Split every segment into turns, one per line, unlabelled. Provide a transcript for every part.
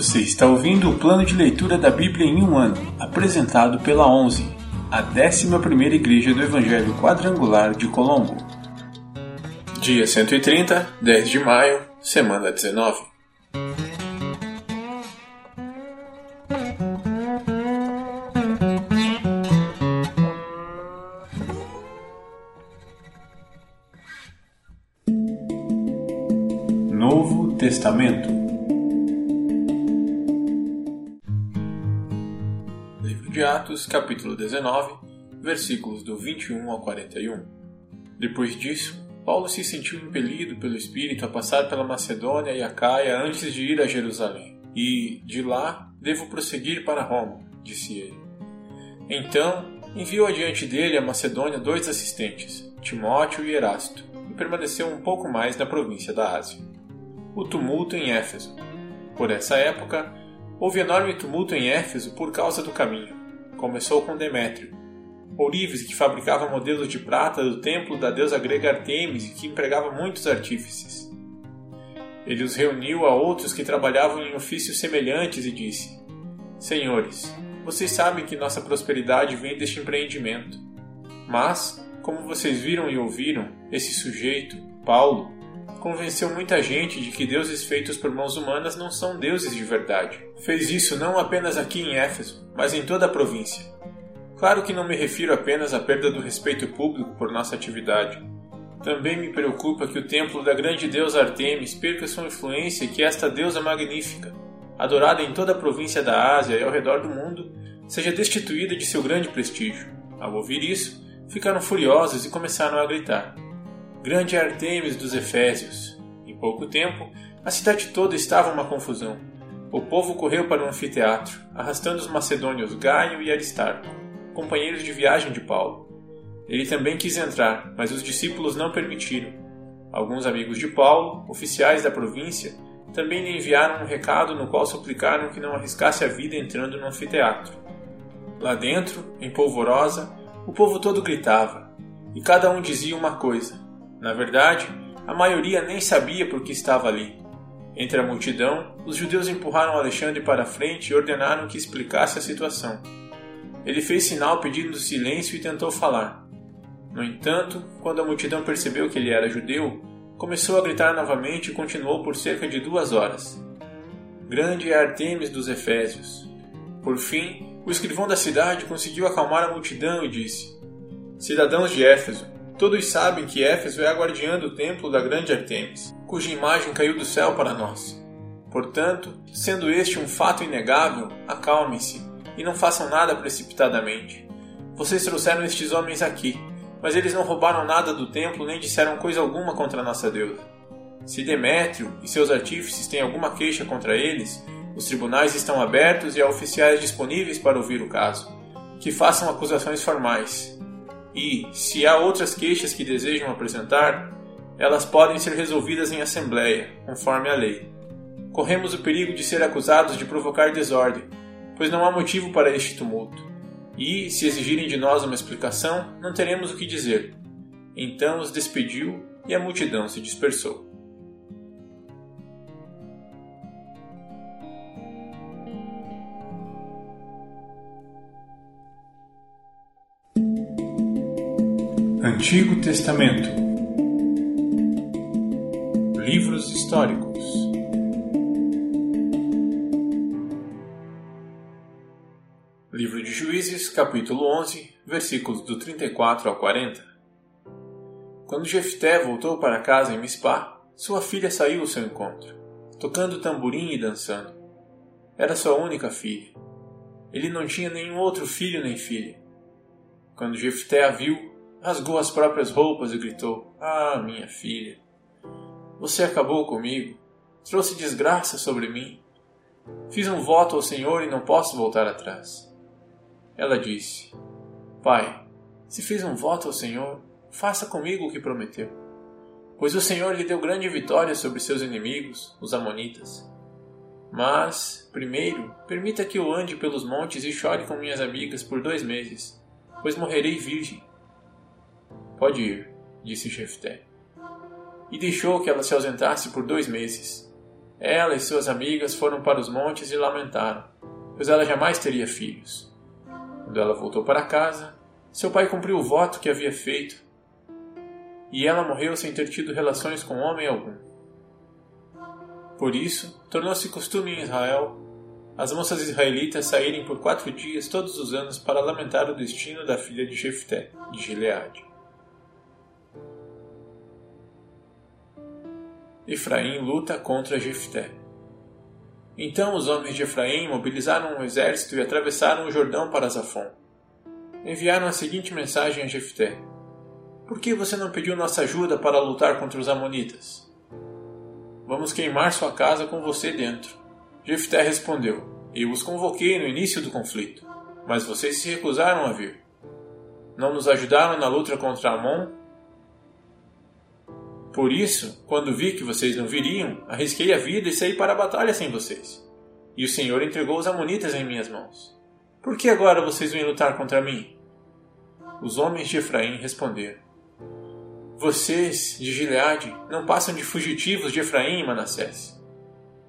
Você está ouvindo o plano de leitura da Bíblia em um ano, apresentado pela 11, a 11ª Igreja do Evangelho Quadrangular de Colombo. Dia 130, 10 de maio, semana 19. Novo Testamento de Atos, capítulo 19, versículos do 21 ao 41. Depois disso, Paulo se sentiu impelido pelo Espírito a passar pela Macedônia e a Caia antes de ir a Jerusalém, e, de lá, devo prosseguir para Roma, disse ele. Então, enviou adiante dele a Macedônia dois assistentes, Timóteo e Erasto, e permaneceu um pouco mais na província da Ásia o tumulto em Éfeso. Por essa época, houve enorme tumulto em Éfeso por causa do caminho. Começou com Demétrio, ourives que fabricava modelos de prata do templo da deusa grega Artemis e que empregava muitos artífices. Ele os reuniu a outros que trabalhavam em ofícios semelhantes e disse: Senhores, vocês sabem que nossa prosperidade vem deste empreendimento. Mas, como vocês viram e ouviram, esse sujeito, Paulo, convenceu muita gente de que deuses feitos por mãos humanas não são deuses de verdade. Fez isso não apenas aqui em Éfeso, mas em toda a província. Claro que não me refiro apenas à perda do respeito público por nossa atividade. Também me preocupa que o templo da grande deusa Artemis perca sua influência e que esta deusa magnífica, adorada em toda a província da Ásia e ao redor do mundo, seja destituída de seu grande prestígio. Ao ouvir isso, ficaram furiosos e começaram a gritar: Grande Artemis dos Efésios. Em pouco tempo, a cidade toda estava uma confusão. O povo correu para o anfiteatro, arrastando os macedônios Gaio e Aristarco, companheiros de viagem de Paulo. Ele também quis entrar, mas os discípulos não permitiram. Alguns amigos de Paulo, oficiais da província, também lhe enviaram um recado no qual suplicaram que não arriscasse a vida entrando no anfiteatro. Lá dentro, em polvorosa, o povo todo gritava, e cada um dizia uma coisa. Na verdade, a maioria nem sabia por que estava ali. Entre a multidão, os judeus empurraram Alexandre para a frente e ordenaram que explicasse a situação. Ele fez sinal pedindo silêncio e tentou falar. No entanto, quando a multidão percebeu que ele era judeu, começou a gritar novamente e continuou por cerca de duas horas. Grande é Artemis dos Efésios. Por fim, o escrivão da cidade conseguiu acalmar a multidão e disse: Cidadãos de Éfeso, Todos sabem que Éfeso é a guardiã do templo da grande Artemis, cuja imagem caiu do céu para nós. Portanto, sendo este um fato inegável, acalmem-se e não façam nada precipitadamente. Vocês trouxeram estes homens aqui, mas eles não roubaram nada do templo nem disseram coisa alguma contra nossa deusa. Se Demétrio e seus artífices têm alguma queixa contra eles, os tribunais estão abertos e há oficiais disponíveis para ouvir o caso. Que façam acusações formais, e, se há outras queixas que desejam apresentar, elas podem ser resolvidas em assembleia, conforme a lei. Corremos o perigo de ser acusados de provocar desordem, pois não há motivo para este tumulto. E, se exigirem de nós uma explicação, não teremos o que dizer. Então os despediu e a multidão se dispersou. Antigo Testamento Livros históricos Livro de Juízes, capítulo 11, versículos do 34 ao 40 Quando Jefté voltou para casa em Mispá, sua filha saiu ao seu encontro, tocando tamborim e dançando. Era sua única filha. Ele não tinha nenhum outro filho nem filha. Quando Jefté a viu, rasgou as próprias roupas e gritou: Ah, minha filha, você acabou comigo, trouxe desgraça sobre mim. Fiz um voto ao Senhor e não posso voltar atrás. Ela disse: Pai, se fiz um voto ao Senhor, faça comigo o que prometeu. Pois o Senhor lhe deu grande vitória sobre seus inimigos, os Amonitas. Mas, primeiro, permita que eu ande pelos montes e chore com minhas amigas por dois meses, pois morrerei virgem. Pode ir, disse Jefté. E deixou que ela se ausentasse por dois meses. ela e suas amigas foram para os montes e lamentaram, pois ela jamais teria filhos. Quando ela voltou para casa, seu pai cumpriu o voto que havia feito, e ela morreu sem ter tido relações com homem algum. Por isso, tornou-se costume em Israel as moças israelitas saírem por quatro dias todos os anos para lamentar o destino da filha de Jefté, de Gileade. Efraim luta contra Jefté. Então os homens de Efraim mobilizaram um exército e atravessaram o Jordão para Zafon. Enviaram a seguinte mensagem a Jefté: Por que você não pediu nossa ajuda para lutar contra os amonitas? Vamos queimar sua casa com você dentro. Jefté respondeu: Eu os convoquei no início do conflito, mas vocês se recusaram a vir. Não nos ajudaram na luta contra Amon? Por isso, quando vi que vocês não viriam, arrisquei a vida e saí para a batalha sem vocês. E o Senhor entregou os Amonitas em minhas mãos. Por que agora vocês vêm lutar contra mim? Os homens de Efraim responderam: Vocês, de Gileade, não passam de fugitivos de Efraim e Manassés.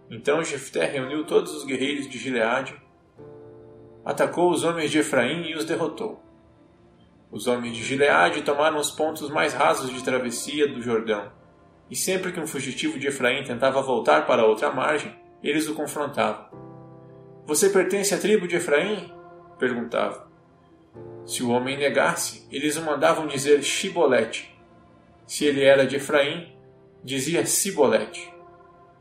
Então Jefté reuniu todos os guerreiros de Gileade, atacou os homens de Efraim e os derrotou. Os homens de Gileade tomaram os pontos mais rasos de travessia do Jordão, e sempre que um fugitivo de Efraim tentava voltar para outra margem, eles o confrontavam. Você pertence à tribo de Efraim? perguntava. Se o homem negasse, eles o mandavam dizer Shibolete. Se ele era de Efraim, dizia Sibolete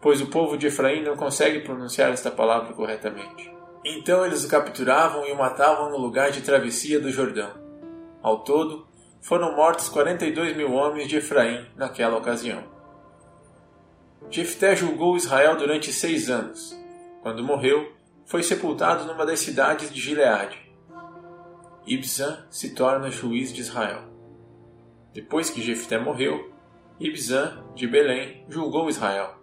pois o povo de Efraim não consegue pronunciar esta palavra corretamente. Então eles o capturavam e o matavam no lugar de travessia do Jordão. Ao todo, foram mortos 42 mil homens de Efraim naquela ocasião. Jefté julgou Israel durante seis anos. Quando morreu, foi sepultado numa das cidades de Gileade. Ibzan se torna juiz de Israel. Depois que Jefté morreu, Ibzan, de Belém, julgou Israel.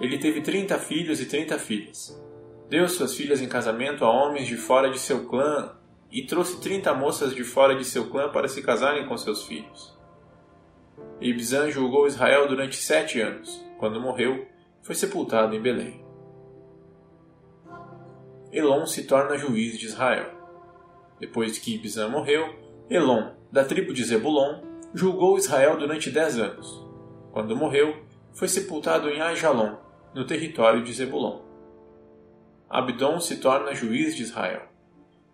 Ele teve trinta filhos e trinta filhas. Deu suas filhas em casamento a homens de fora de seu clã e trouxe trinta moças de fora de seu clã para se casarem com seus filhos. Ibzan julgou Israel durante sete anos. Quando morreu, foi sepultado em Belém. Elon se torna juiz de Israel. Depois que Ibzan morreu, Elon, da tribo de Zebulon, julgou Israel durante dez anos. Quando morreu, foi sepultado em Ajalon, no território de Zebulon. Abdon se torna juiz de Israel.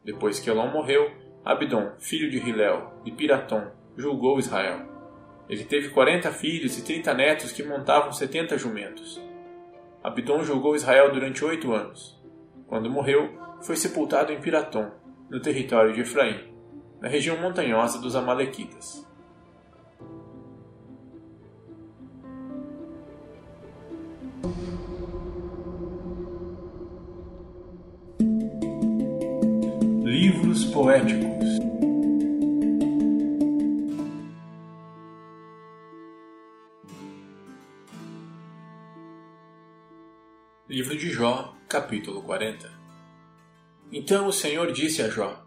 Depois que Elon morreu, Abdon, filho de Hilel, de Piratom, julgou Israel. Ele teve quarenta filhos e trinta netos que montavam setenta jumentos. Abdon julgou Israel durante oito anos. Quando morreu, foi sepultado em Piratom, no território de Efraim, na região montanhosa dos Amalequitas. Livros poéticos Livro de Jó, capítulo 40 Então o Senhor disse a Jó: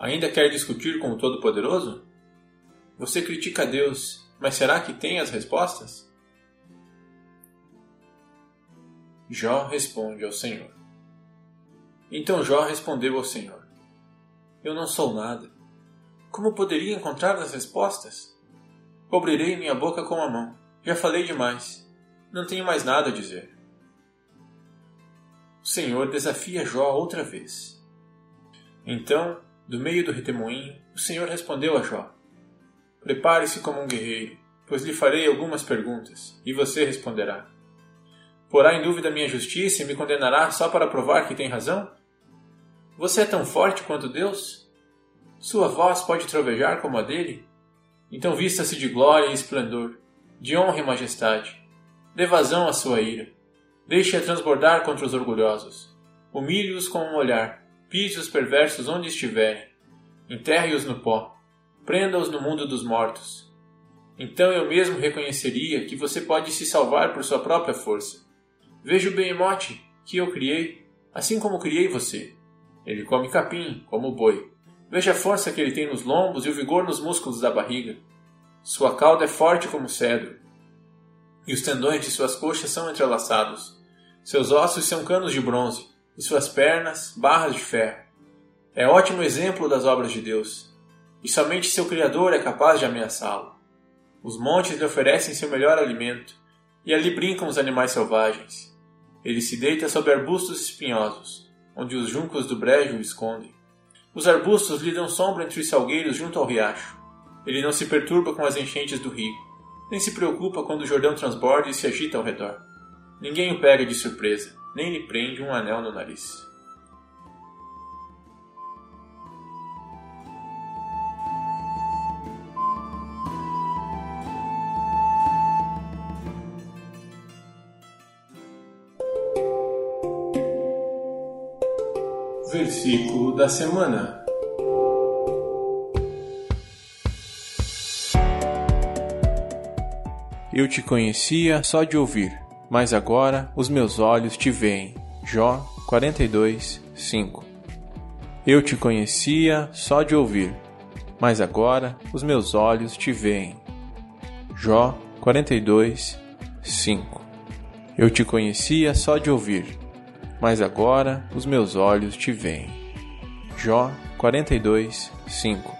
Ainda quer discutir com o Todo-Poderoso? Você critica Deus, mas será que tem as respostas? Jó responde ao Senhor. Então Jó respondeu ao Senhor: Eu não sou nada. Como poderia encontrar as respostas? Cobrirei minha boca com a mão. Já falei demais. Não tenho mais nada a dizer. O Senhor desafia Jó outra vez. Então, do meio do redemoinho, o Senhor respondeu a Jó: Prepare-se como um guerreiro, pois lhe farei algumas perguntas, e você responderá. Porá em dúvida minha justiça e me condenará só para provar que tem razão? Você é tão forte quanto Deus? Sua voz pode trovejar como a dele? Então vista-se de glória e esplendor, de honra e majestade. Dê vazão à sua ira. Deixe-a transbordar contra os orgulhosos. Humilhe-os com um olhar. Pise os perversos onde estiverem. Enterre-os no pó. Prenda-os no mundo dos mortos. Então eu mesmo reconheceria que você pode se salvar por sua própria força. Veja o behemote que eu criei, assim como criei você. Ele come capim, como o boi. Veja a força que ele tem nos lombos e o vigor nos músculos da barriga. Sua cauda é forte como cedro, e os tendões de suas coxas são entrelaçados. Seus ossos são canos de bronze, e suas pernas, barras de ferro. É ótimo exemplo das obras de Deus, e somente seu Criador é capaz de ameaçá-lo. Os montes lhe oferecem seu melhor alimento, e ali brincam os animais selvagens. Ele se deita sob arbustos espinhosos, onde os juncos do brejo o escondem. Os arbustos lhe dão sombra entre os salgueiros junto ao riacho. Ele não se perturba com as enchentes do rio, nem se preocupa quando o Jordão transborda e se agita ao redor. Ninguém o pega de surpresa, nem lhe prende um anel no nariz. Versículo da semana. Eu te conhecia só de ouvir, mas agora os meus olhos te veem. Jó 42, 5. Eu te conhecia só de ouvir, mas agora os meus olhos te veem. Jó 42, 5. Eu te conhecia só de ouvir, mas agora os meus olhos te veem. Jó 42, 5